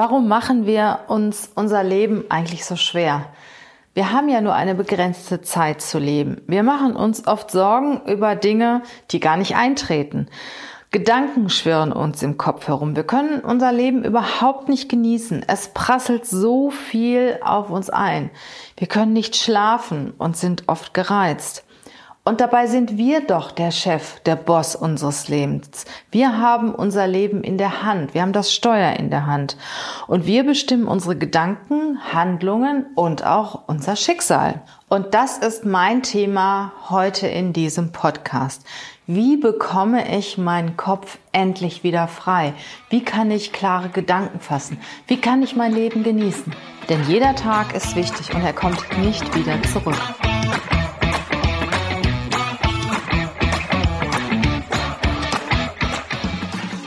Warum machen wir uns unser Leben eigentlich so schwer? Wir haben ja nur eine begrenzte Zeit zu leben. Wir machen uns oft Sorgen über Dinge, die gar nicht eintreten. Gedanken schwirren uns im Kopf herum. Wir können unser Leben überhaupt nicht genießen. Es prasselt so viel auf uns ein. Wir können nicht schlafen und sind oft gereizt. Und dabei sind wir doch der Chef, der Boss unseres Lebens. Wir haben unser Leben in der Hand. Wir haben das Steuer in der Hand. Und wir bestimmen unsere Gedanken, Handlungen und auch unser Schicksal. Und das ist mein Thema heute in diesem Podcast. Wie bekomme ich meinen Kopf endlich wieder frei? Wie kann ich klare Gedanken fassen? Wie kann ich mein Leben genießen? Denn jeder Tag ist wichtig und er kommt nicht wieder zurück.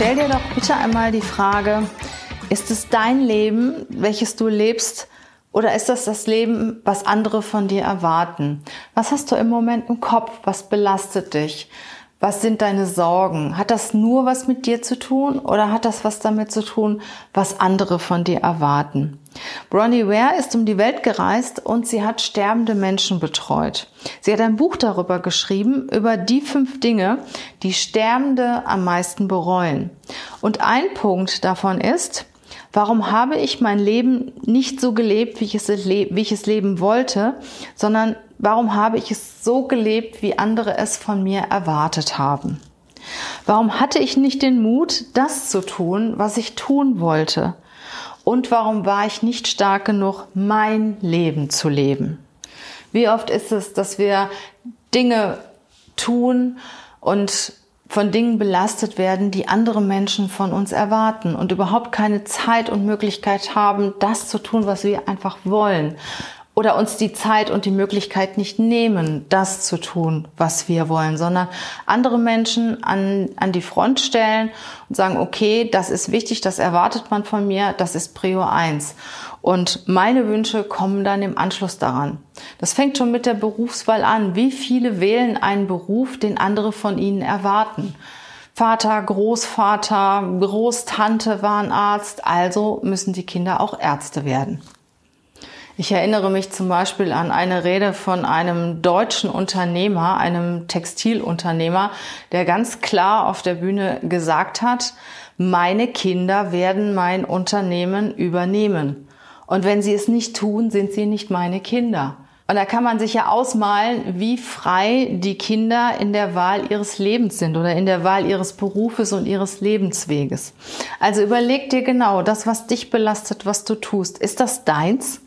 Stell dir doch bitte einmal die Frage, ist es dein Leben, welches du lebst, oder ist das das Leben, was andere von dir erwarten? Was hast du im Moment im Kopf? Was belastet dich? Was sind deine Sorgen? Hat das nur was mit dir zu tun oder hat das was damit zu tun, was andere von dir erwarten? Bronnie Ware ist um die Welt gereist und sie hat sterbende Menschen betreut. Sie hat ein Buch darüber geschrieben, über die fünf Dinge, die Sterbende am meisten bereuen. Und ein Punkt davon ist, warum habe ich mein Leben nicht so gelebt, wie ich es, wie ich es leben wollte, sondern warum habe ich es so gelebt, wie andere es von mir erwartet haben? Warum hatte ich nicht den Mut, das zu tun, was ich tun wollte? Und warum war ich nicht stark genug, mein Leben zu leben? Wie oft ist es, dass wir Dinge tun und von Dingen belastet werden, die andere Menschen von uns erwarten und überhaupt keine Zeit und Möglichkeit haben, das zu tun, was wir einfach wollen. Oder uns die Zeit und die Möglichkeit nicht nehmen, das zu tun, was wir wollen, sondern andere Menschen an, an die Front stellen und sagen, okay, das ist wichtig, das erwartet man von mir, das ist Prior 1. Und meine Wünsche kommen dann im Anschluss daran. Das fängt schon mit der Berufswahl an. Wie viele wählen einen Beruf, den andere von ihnen erwarten? Vater, Großvater, Großtante waren Arzt, also müssen die Kinder auch Ärzte werden. Ich erinnere mich zum Beispiel an eine Rede von einem deutschen Unternehmer, einem Textilunternehmer, der ganz klar auf der Bühne gesagt hat, meine Kinder werden mein Unternehmen übernehmen. Und wenn sie es nicht tun, sind sie nicht meine Kinder. Und da kann man sich ja ausmalen, wie frei die Kinder in der Wahl ihres Lebens sind oder in der Wahl ihres Berufes und ihres Lebensweges. Also überleg dir genau, das, was dich belastet, was du tust, ist das deins?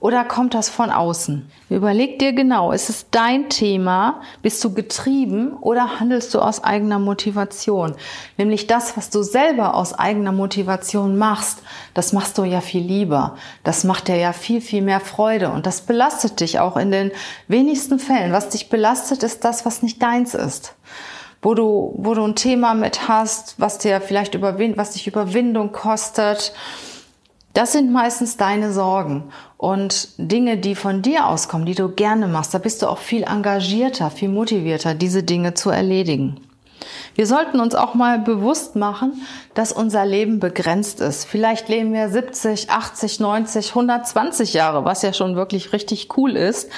Oder kommt das von außen? Überleg dir genau, ist es dein Thema? Bist du getrieben oder handelst du aus eigener Motivation? Nämlich das, was du selber aus eigener Motivation machst, das machst du ja viel lieber. Das macht dir ja viel, viel mehr Freude und das belastet dich auch in den wenigsten Fällen. Was dich belastet, ist das, was nicht deins ist wo du, wo du ein Thema mit hast, was dir vielleicht überwind, was dich Überwindung kostet, das sind meistens deine Sorgen und Dinge, die von dir auskommen, die du gerne machst. Da bist du auch viel engagierter, viel motivierter, diese Dinge zu erledigen. Wir sollten uns auch mal bewusst machen, dass unser Leben begrenzt ist. Vielleicht leben wir 70, 80, 90, 120 Jahre, was ja schon wirklich richtig cool ist.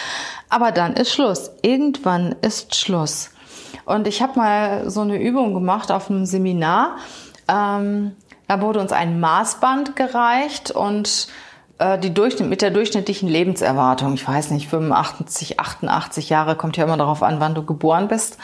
Aber dann ist Schluss. Irgendwann ist Schluss. Und ich habe mal so eine Übung gemacht auf einem Seminar. Ähm, da wurde uns ein Maßband gereicht und äh, die Durchschnitt, mit der durchschnittlichen Lebenserwartung, ich weiß nicht, 85, 88 Jahre, kommt ja immer darauf an, wann du geboren bist.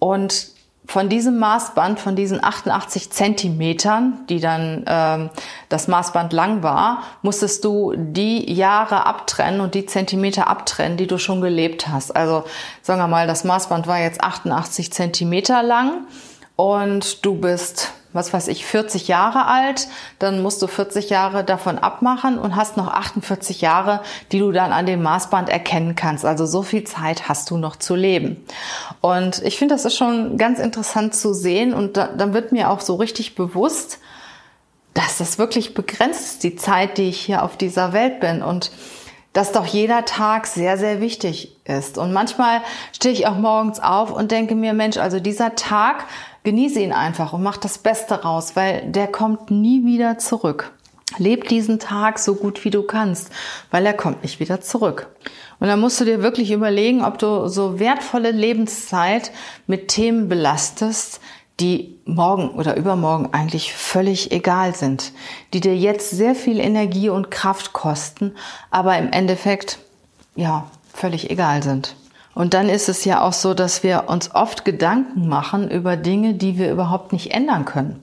Und von diesem Maßband, von diesen 88 Zentimetern, die dann ähm, das Maßband lang war, musstest du die Jahre abtrennen und die Zentimeter abtrennen, die du schon gelebt hast. Also sagen wir mal, das Maßband war jetzt 88 Zentimeter lang und du bist was weiß ich, 40 Jahre alt, dann musst du 40 Jahre davon abmachen und hast noch 48 Jahre, die du dann an dem Maßband erkennen kannst. Also so viel Zeit hast du noch zu leben. Und ich finde, das ist schon ganz interessant zu sehen und da, dann wird mir auch so richtig bewusst, dass das wirklich begrenzt ist, die Zeit, die ich hier auf dieser Welt bin und dass doch jeder Tag sehr, sehr wichtig ist. Und manchmal stehe ich auch morgens auf und denke mir, Mensch, also dieser Tag Genieße ihn einfach und mach das Beste raus, weil der kommt nie wieder zurück. Leb diesen Tag so gut wie du kannst, weil er kommt nicht wieder zurück. Und dann musst du dir wirklich überlegen, ob du so wertvolle Lebenszeit mit Themen belastest, die morgen oder übermorgen eigentlich völlig egal sind, die dir jetzt sehr viel Energie und Kraft kosten, aber im Endeffekt, ja, völlig egal sind. Und dann ist es ja auch so, dass wir uns oft Gedanken machen über Dinge, die wir überhaupt nicht ändern können.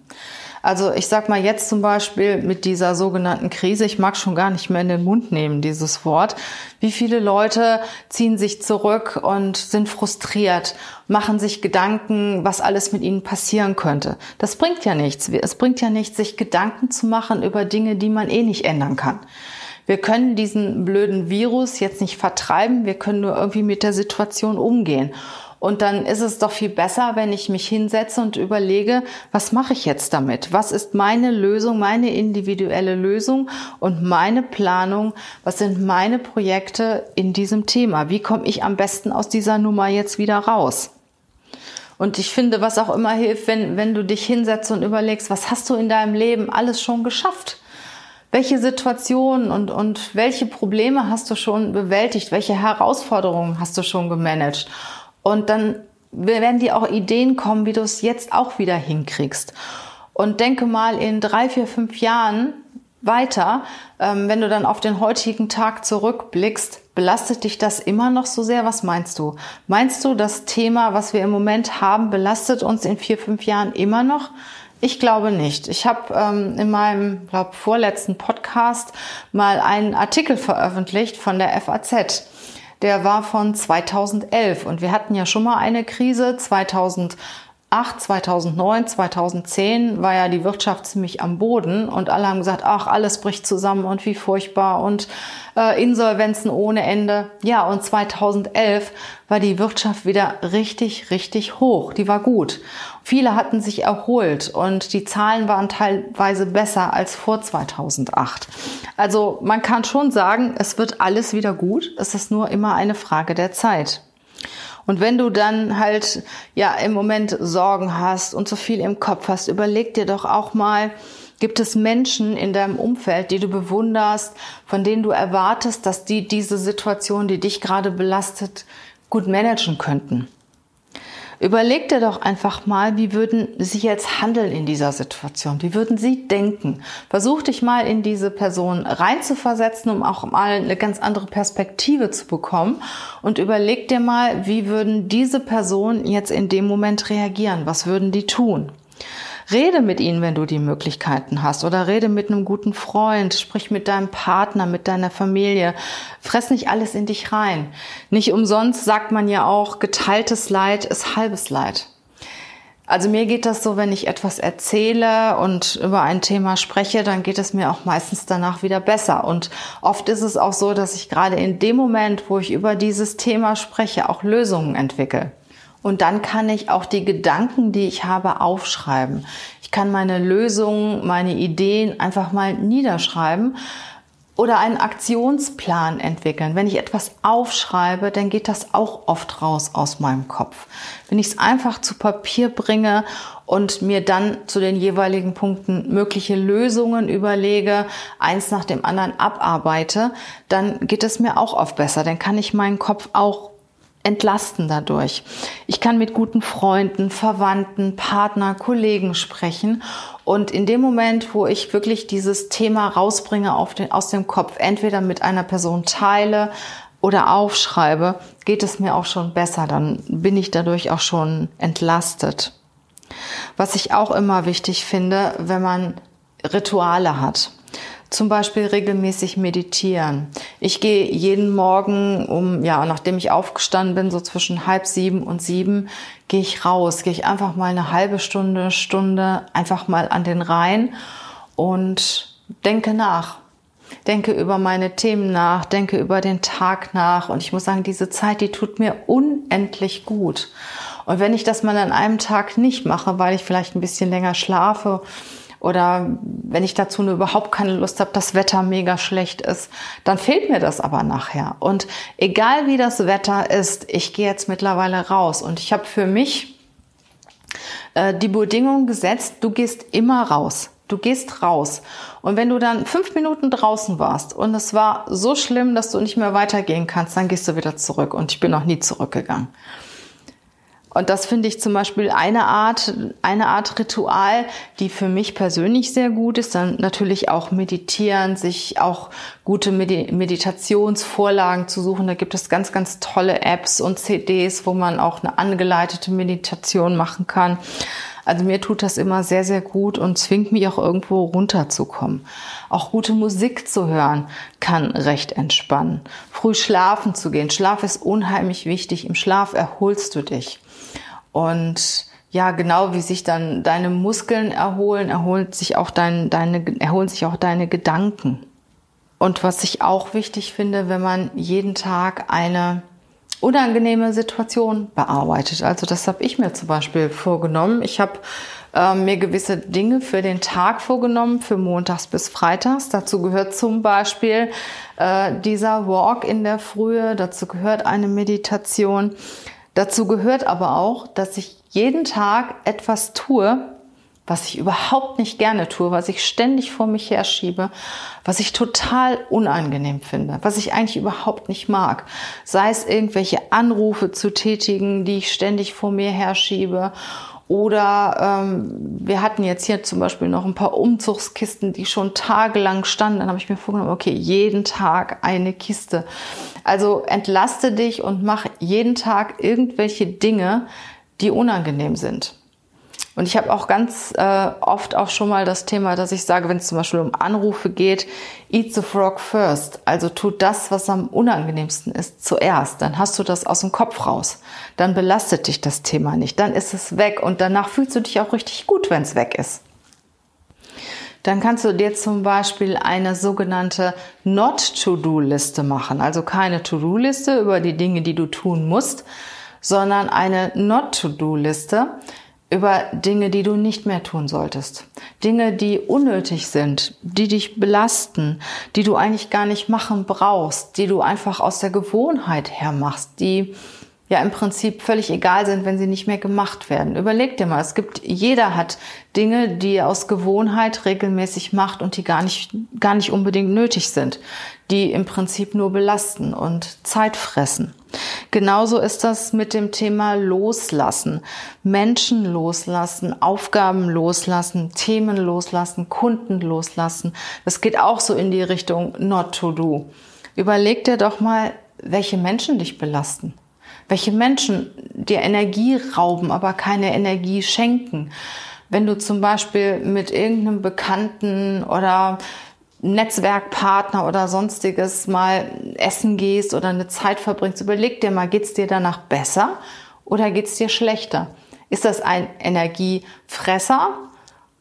Also ich sag mal jetzt zum Beispiel mit dieser sogenannten Krise, ich mag schon gar nicht mehr in den Mund nehmen, dieses Wort. Wie viele Leute ziehen sich zurück und sind frustriert, machen sich Gedanken, was alles mit ihnen passieren könnte. Das bringt ja nichts. Es bringt ja nichts, sich Gedanken zu machen über Dinge, die man eh nicht ändern kann. Wir können diesen blöden Virus jetzt nicht vertreiben, wir können nur irgendwie mit der Situation umgehen. Und dann ist es doch viel besser, wenn ich mich hinsetze und überlege, was mache ich jetzt damit? Was ist meine Lösung, meine individuelle Lösung und meine Planung? Was sind meine Projekte in diesem Thema? Wie komme ich am besten aus dieser Nummer jetzt wieder raus? Und ich finde, was auch immer hilft, wenn, wenn du dich hinsetzt und überlegst, was hast du in deinem Leben alles schon geschafft? Welche Situationen und, und welche Probleme hast du schon bewältigt, welche Herausforderungen hast du schon gemanagt. Und dann werden dir auch Ideen kommen, wie du es jetzt auch wieder hinkriegst. Und denke mal in drei, vier, fünf Jahren weiter, ähm, wenn du dann auf den heutigen Tag zurückblickst, belastet dich das immer noch so sehr? Was meinst du? Meinst du, das Thema, was wir im Moment haben, belastet uns in vier, fünf Jahren immer noch? Ich glaube nicht. Ich habe ähm, in meinem, glaube vorletzten Podcast mal einen Artikel veröffentlicht von der FAZ. Der war von 2011 und wir hatten ja schon mal eine Krise 2008, 2009, 2010 war ja die Wirtschaft ziemlich am Boden und alle haben gesagt, ach, alles bricht zusammen und wie furchtbar und äh, Insolvenzen ohne Ende. Ja, und 2011 war die Wirtschaft wieder richtig, richtig hoch. Die war gut. Viele hatten sich erholt und die Zahlen waren teilweise besser als vor 2008. Also man kann schon sagen, es wird alles wieder gut. Es ist nur immer eine Frage der Zeit. Und wenn du dann halt ja im Moment Sorgen hast und so viel im Kopf hast, überleg dir doch auch mal, gibt es Menschen in deinem Umfeld, die du bewunderst, von denen du erwartest, dass die diese Situation, die dich gerade belastet, gut managen könnten. Überleg dir doch einfach mal, wie würden sie jetzt handeln in dieser Situation? Wie würden sie denken? Versuch dich mal in diese Person reinzuversetzen, um auch mal eine ganz andere Perspektive zu bekommen. Und überleg dir mal, wie würden diese Personen jetzt in dem Moment reagieren? Was würden die tun? Rede mit ihnen, wenn du die Möglichkeiten hast oder rede mit einem guten Freund, sprich mit deinem Partner, mit deiner Familie. Fress nicht alles in dich rein. Nicht umsonst sagt man ja auch, geteiltes Leid ist halbes Leid. Also mir geht das so, wenn ich etwas erzähle und über ein Thema spreche, dann geht es mir auch meistens danach wieder besser. Und oft ist es auch so, dass ich gerade in dem Moment, wo ich über dieses Thema spreche, auch Lösungen entwickle. Und dann kann ich auch die Gedanken, die ich habe, aufschreiben. Ich kann meine Lösungen, meine Ideen einfach mal niederschreiben oder einen Aktionsplan entwickeln. Wenn ich etwas aufschreibe, dann geht das auch oft raus aus meinem Kopf. Wenn ich es einfach zu Papier bringe und mir dann zu den jeweiligen Punkten mögliche Lösungen überlege, eins nach dem anderen abarbeite, dann geht es mir auch oft besser. Dann kann ich meinen Kopf auch entlasten dadurch. Ich kann mit guten Freunden, Verwandten, Partner, Kollegen sprechen und in dem Moment, wo ich wirklich dieses Thema rausbringe den, aus dem Kopf, entweder mit einer Person teile oder aufschreibe, geht es mir auch schon besser. Dann bin ich dadurch auch schon entlastet. Was ich auch immer wichtig finde, wenn man Rituale hat. Zum Beispiel regelmäßig meditieren. Ich gehe jeden Morgen um, ja, nachdem ich aufgestanden bin, so zwischen halb sieben und sieben, gehe ich raus, gehe ich einfach mal eine halbe Stunde, Stunde einfach mal an den Rhein und denke nach. Denke über meine Themen nach, denke über den Tag nach. Und ich muss sagen, diese Zeit, die tut mir unendlich gut. Und wenn ich das mal an einem Tag nicht mache, weil ich vielleicht ein bisschen länger schlafe oder wenn ich dazu nur überhaupt keine Lust habe, das Wetter mega schlecht ist, dann fehlt mir das aber nachher. Und egal wie das Wetter ist, ich gehe jetzt mittlerweile raus und ich habe für mich äh, die Bedingung gesetzt, du gehst immer raus. Du gehst raus. Und wenn du dann fünf Minuten draußen warst und es war so schlimm, dass du nicht mehr weitergehen kannst, dann gehst du wieder zurück. Und ich bin noch nie zurückgegangen. Und das finde ich zum Beispiel eine Art, eine Art Ritual, die für mich persönlich sehr gut ist. Dann natürlich auch meditieren, sich auch gute Meditationsvorlagen zu suchen. Da gibt es ganz, ganz tolle Apps und CDs, wo man auch eine angeleitete Meditation machen kann. Also mir tut das immer sehr, sehr gut und zwingt mich auch irgendwo runterzukommen. Auch gute Musik zu hören kann recht entspannen. Früh schlafen zu gehen. Schlaf ist unheimlich wichtig. Im Schlaf erholst du dich. Und ja, genau wie sich dann deine Muskeln erholen, erholt sich auch dein, deine, erholen sich auch deine Gedanken. Und was ich auch wichtig finde, wenn man jeden Tag eine unangenehme Situation bearbeitet. Also das habe ich mir zum Beispiel vorgenommen. Ich habe äh, mir gewisse Dinge für den Tag vorgenommen, für montags bis freitags. Dazu gehört zum Beispiel äh, dieser Walk in der Frühe, dazu gehört eine Meditation. Dazu gehört aber auch, dass ich jeden Tag etwas tue, was ich überhaupt nicht gerne tue, was ich ständig vor mich herschiebe, was ich total unangenehm finde, was ich eigentlich überhaupt nicht mag. Sei es irgendwelche Anrufe zu tätigen, die ich ständig vor mir herschiebe. Oder ähm, wir hatten jetzt hier zum Beispiel noch ein paar Umzugskisten, die schon tagelang standen. Dann habe ich mir vorgenommen, okay, jeden Tag eine Kiste. Also entlaste dich und mach jeden Tag irgendwelche Dinge, die unangenehm sind. Und ich habe auch ganz äh, oft auch schon mal das Thema, dass ich sage, wenn es zum Beispiel um Anrufe geht, eat the frog first. Also tut das, was am unangenehmsten ist, zuerst. Dann hast du das aus dem Kopf raus. Dann belastet dich das Thema nicht. Dann ist es weg und danach fühlst du dich auch richtig gut, wenn es weg ist. Dann kannst du dir zum Beispiel eine sogenannte Not-to-Do-Liste machen. Also keine To-Do-Liste über die Dinge, die du tun musst, sondern eine Not-to-Do-Liste über Dinge, die du nicht mehr tun solltest. Dinge, die unnötig sind, die dich belasten, die du eigentlich gar nicht machen brauchst, die du einfach aus der Gewohnheit her machst, die ja im Prinzip völlig egal sind, wenn sie nicht mehr gemacht werden. Überleg dir mal, es gibt, jeder hat Dinge, die er aus Gewohnheit regelmäßig macht und die gar nicht, gar nicht unbedingt nötig sind, die im Prinzip nur belasten und Zeit fressen. Genauso ist das mit dem Thema Loslassen. Menschen loslassen, Aufgaben loslassen, Themen loslassen, Kunden loslassen. Das geht auch so in die Richtung not to do. Überleg dir doch mal, welche Menschen dich belasten. Welche Menschen dir Energie rauben, aber keine Energie schenken. Wenn du zum Beispiel mit irgendeinem Bekannten oder Netzwerkpartner oder sonstiges mal essen gehst oder eine Zeit verbringst, überleg dir mal, geht's dir danach besser oder geht's dir schlechter? Ist das ein Energiefresser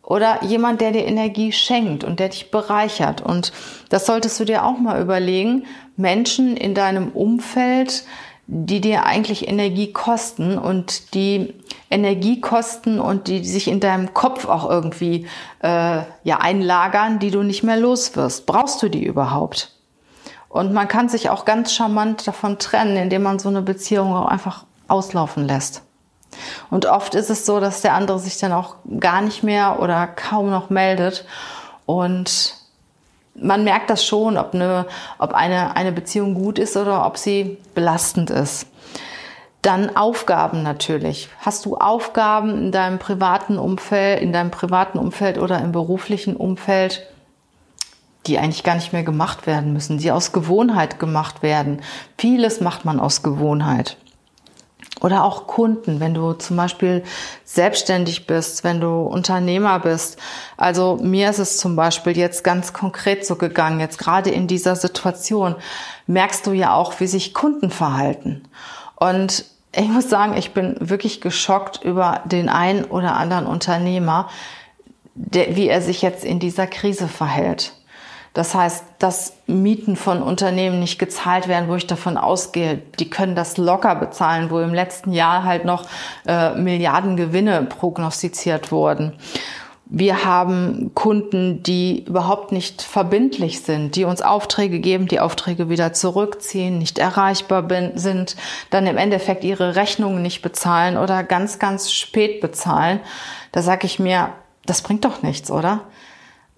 oder jemand, der dir Energie schenkt und der dich bereichert? Und das solltest du dir auch mal überlegen. Menschen in deinem Umfeld, die dir eigentlich Energie kosten und die Energie kosten und die sich in deinem Kopf auch irgendwie äh, ja einlagern, die du nicht mehr los wirst. Brauchst du die überhaupt? Und man kann sich auch ganz charmant davon trennen, indem man so eine Beziehung auch einfach auslaufen lässt. Und oft ist es so, dass der andere sich dann auch gar nicht mehr oder kaum noch meldet. Und man merkt das schon, ob eine, ob eine, eine Beziehung gut ist oder ob sie belastend ist. Dann Aufgaben natürlich. Hast du Aufgaben in deinem privaten Umfeld, in deinem privaten Umfeld oder im beruflichen Umfeld, die eigentlich gar nicht mehr gemacht werden müssen, die aus Gewohnheit gemacht werden? Vieles macht man aus Gewohnheit. Oder auch Kunden, wenn du zum Beispiel selbstständig bist, wenn du Unternehmer bist. Also mir ist es zum Beispiel jetzt ganz konkret so gegangen, jetzt gerade in dieser Situation merkst du ja auch, wie sich Kunden verhalten. Und ich muss sagen, ich bin wirklich geschockt über den einen oder anderen Unternehmer, der, wie er sich jetzt in dieser Krise verhält. Das heißt, dass Mieten von Unternehmen nicht gezahlt werden, wo ich davon ausgehe, die können das locker bezahlen, wo im letzten Jahr halt noch äh, Milliarden Gewinne prognostiziert wurden. Wir haben Kunden, die überhaupt nicht verbindlich sind, die uns Aufträge geben, die Aufträge wieder zurückziehen, nicht erreichbar sind, dann im Endeffekt ihre Rechnungen nicht bezahlen oder ganz, ganz spät bezahlen. Da sage ich mir, das bringt doch nichts, oder?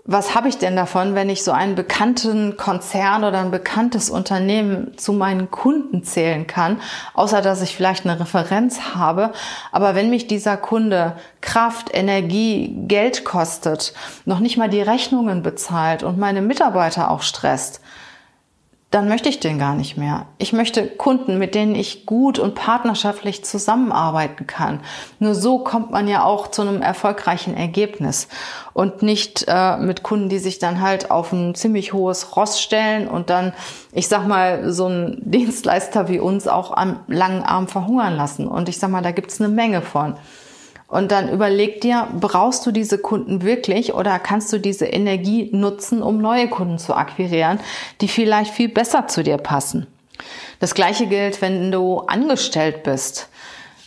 Was habe ich denn davon, wenn ich so einen bekannten Konzern oder ein bekanntes Unternehmen zu meinen Kunden zählen kann, außer dass ich vielleicht eine Referenz habe. Aber wenn mich dieser Kunde Kraft, Energie, Geld kostet, noch nicht mal die Rechnungen bezahlt und meine Mitarbeiter auch stresst, dann möchte ich den gar nicht mehr. Ich möchte Kunden, mit denen ich gut und partnerschaftlich zusammenarbeiten kann. Nur so kommt man ja auch zu einem erfolgreichen Ergebnis und nicht äh, mit Kunden, die sich dann halt auf ein ziemlich hohes Ross stellen und dann, ich sag mal, so ein Dienstleister wie uns auch am langen Arm verhungern lassen. Und ich sag mal, da gibt's eine Menge von. Und dann überleg dir, brauchst du diese Kunden wirklich oder kannst du diese Energie nutzen, um neue Kunden zu akquirieren, die vielleicht viel besser zu dir passen? Das gleiche gilt, wenn du angestellt bist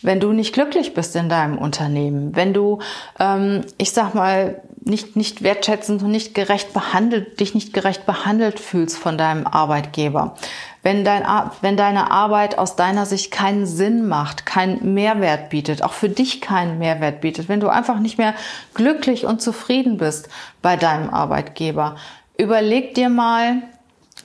wenn du nicht glücklich bist in deinem Unternehmen, wenn du, ähm, ich sag mal, nicht, nicht wertschätzend und nicht gerecht behandelt, dich nicht gerecht behandelt fühlst von deinem Arbeitgeber, wenn, dein, wenn deine Arbeit aus deiner Sicht keinen Sinn macht, keinen Mehrwert bietet, auch für dich keinen Mehrwert bietet, wenn du einfach nicht mehr glücklich und zufrieden bist bei deinem Arbeitgeber, überleg dir mal,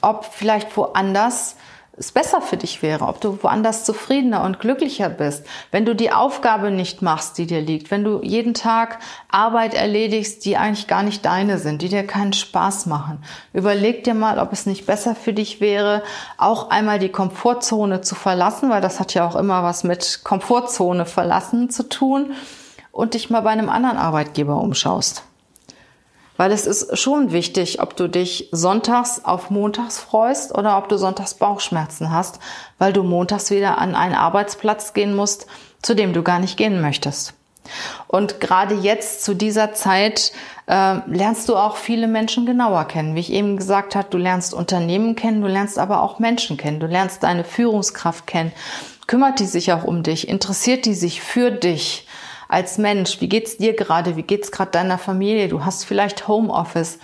ob vielleicht woanders es besser für dich wäre, ob du woanders zufriedener und glücklicher bist, wenn du die Aufgabe nicht machst, die dir liegt, wenn du jeden Tag Arbeit erledigst, die eigentlich gar nicht deine sind, die dir keinen Spaß machen. Überleg dir mal, ob es nicht besser für dich wäre, auch einmal die Komfortzone zu verlassen, weil das hat ja auch immer was mit Komfortzone verlassen zu tun und dich mal bei einem anderen Arbeitgeber umschaust. Weil es ist schon wichtig, ob du dich sonntags auf montags freust oder ob du sonntags Bauchschmerzen hast, weil du montags wieder an einen Arbeitsplatz gehen musst, zu dem du gar nicht gehen möchtest. Und gerade jetzt zu dieser Zeit äh, lernst du auch viele Menschen genauer kennen. Wie ich eben gesagt habe, du lernst Unternehmen kennen, du lernst aber auch Menschen kennen, du lernst deine Führungskraft kennen. Kümmert die sich auch um dich? Interessiert die sich für dich? Als Mensch. Wie geht's dir gerade? Wie geht's gerade deiner Familie? Du hast vielleicht Homeoffice.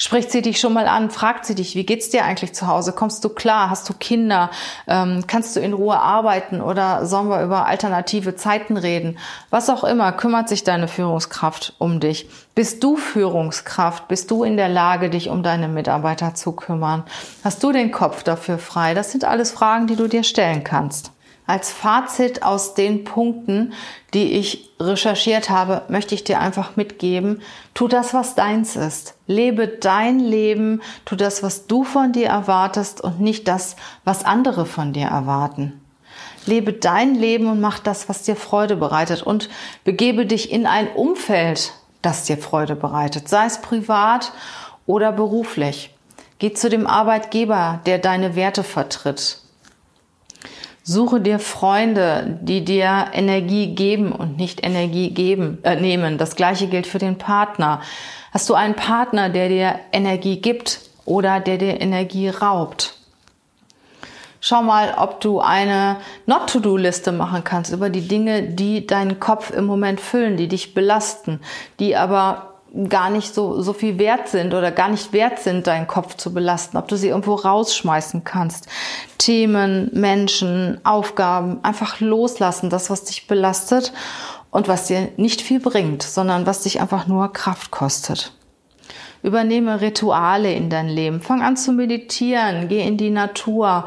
Spricht sie dich schon mal an? Fragt sie dich, wie geht's dir eigentlich zu Hause? Kommst du klar? Hast du Kinder? Ähm, kannst du in Ruhe arbeiten oder sollen wir über alternative Zeiten reden? Was auch immer, kümmert sich deine Führungskraft um dich? Bist du Führungskraft? Bist du in der Lage, dich um deine Mitarbeiter zu kümmern? Hast du den Kopf dafür frei? Das sind alles Fragen, die du dir stellen kannst. Als Fazit aus den Punkten, die ich recherchiert habe, möchte ich dir einfach mitgeben, tu das, was deins ist. Lebe dein Leben, tu das, was du von dir erwartest und nicht das, was andere von dir erwarten. Lebe dein Leben und mach das, was dir Freude bereitet und begebe dich in ein Umfeld, das dir Freude bereitet, sei es privat oder beruflich. Geh zu dem Arbeitgeber, der deine Werte vertritt. Suche dir Freunde, die dir Energie geben und nicht Energie geben, äh, nehmen. Das gleiche gilt für den Partner. Hast du einen Partner, der dir Energie gibt oder der dir Energie raubt? Schau mal, ob du eine Not-to-Do-Liste machen kannst über die Dinge, die deinen Kopf im Moment füllen, die dich belasten, die aber gar nicht so, so viel wert sind oder gar nicht wert sind, deinen Kopf zu belasten, ob du sie irgendwo rausschmeißen kannst. Themen, Menschen, Aufgaben, einfach loslassen, das, was dich belastet und was dir nicht viel bringt, sondern was dich einfach nur Kraft kostet. Übernehme Rituale in dein Leben. Fang an zu meditieren, geh in die Natur,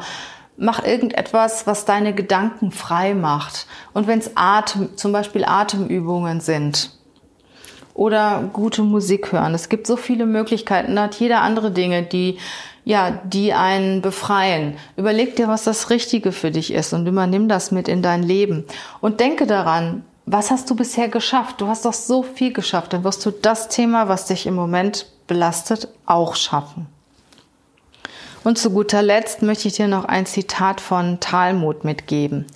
mach irgendetwas, was deine Gedanken frei macht. Und wenn es Atem, zum Beispiel Atemübungen sind, oder gute Musik hören. Es gibt so viele Möglichkeiten, da hat jeder andere Dinge, die ja, die einen befreien. Überleg dir, was das Richtige für dich ist und übernimm das mit in dein Leben. Und denke daran, was hast du bisher geschafft? Du hast doch so viel geschafft. Dann wirst du das Thema, was dich im Moment belastet, auch schaffen. Und zu guter Letzt möchte ich dir noch ein Zitat von Talmud mitgeben.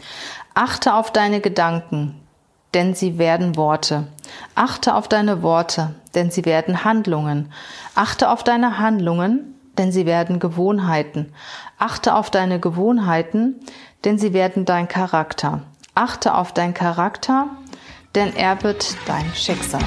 Achte auf deine Gedanken, denn sie werden Worte. Achte auf deine Worte, denn sie werden Handlungen. Achte auf deine Handlungen, denn sie werden Gewohnheiten. Achte auf deine Gewohnheiten, denn sie werden dein Charakter. Achte auf dein Charakter, denn er wird dein Schicksal.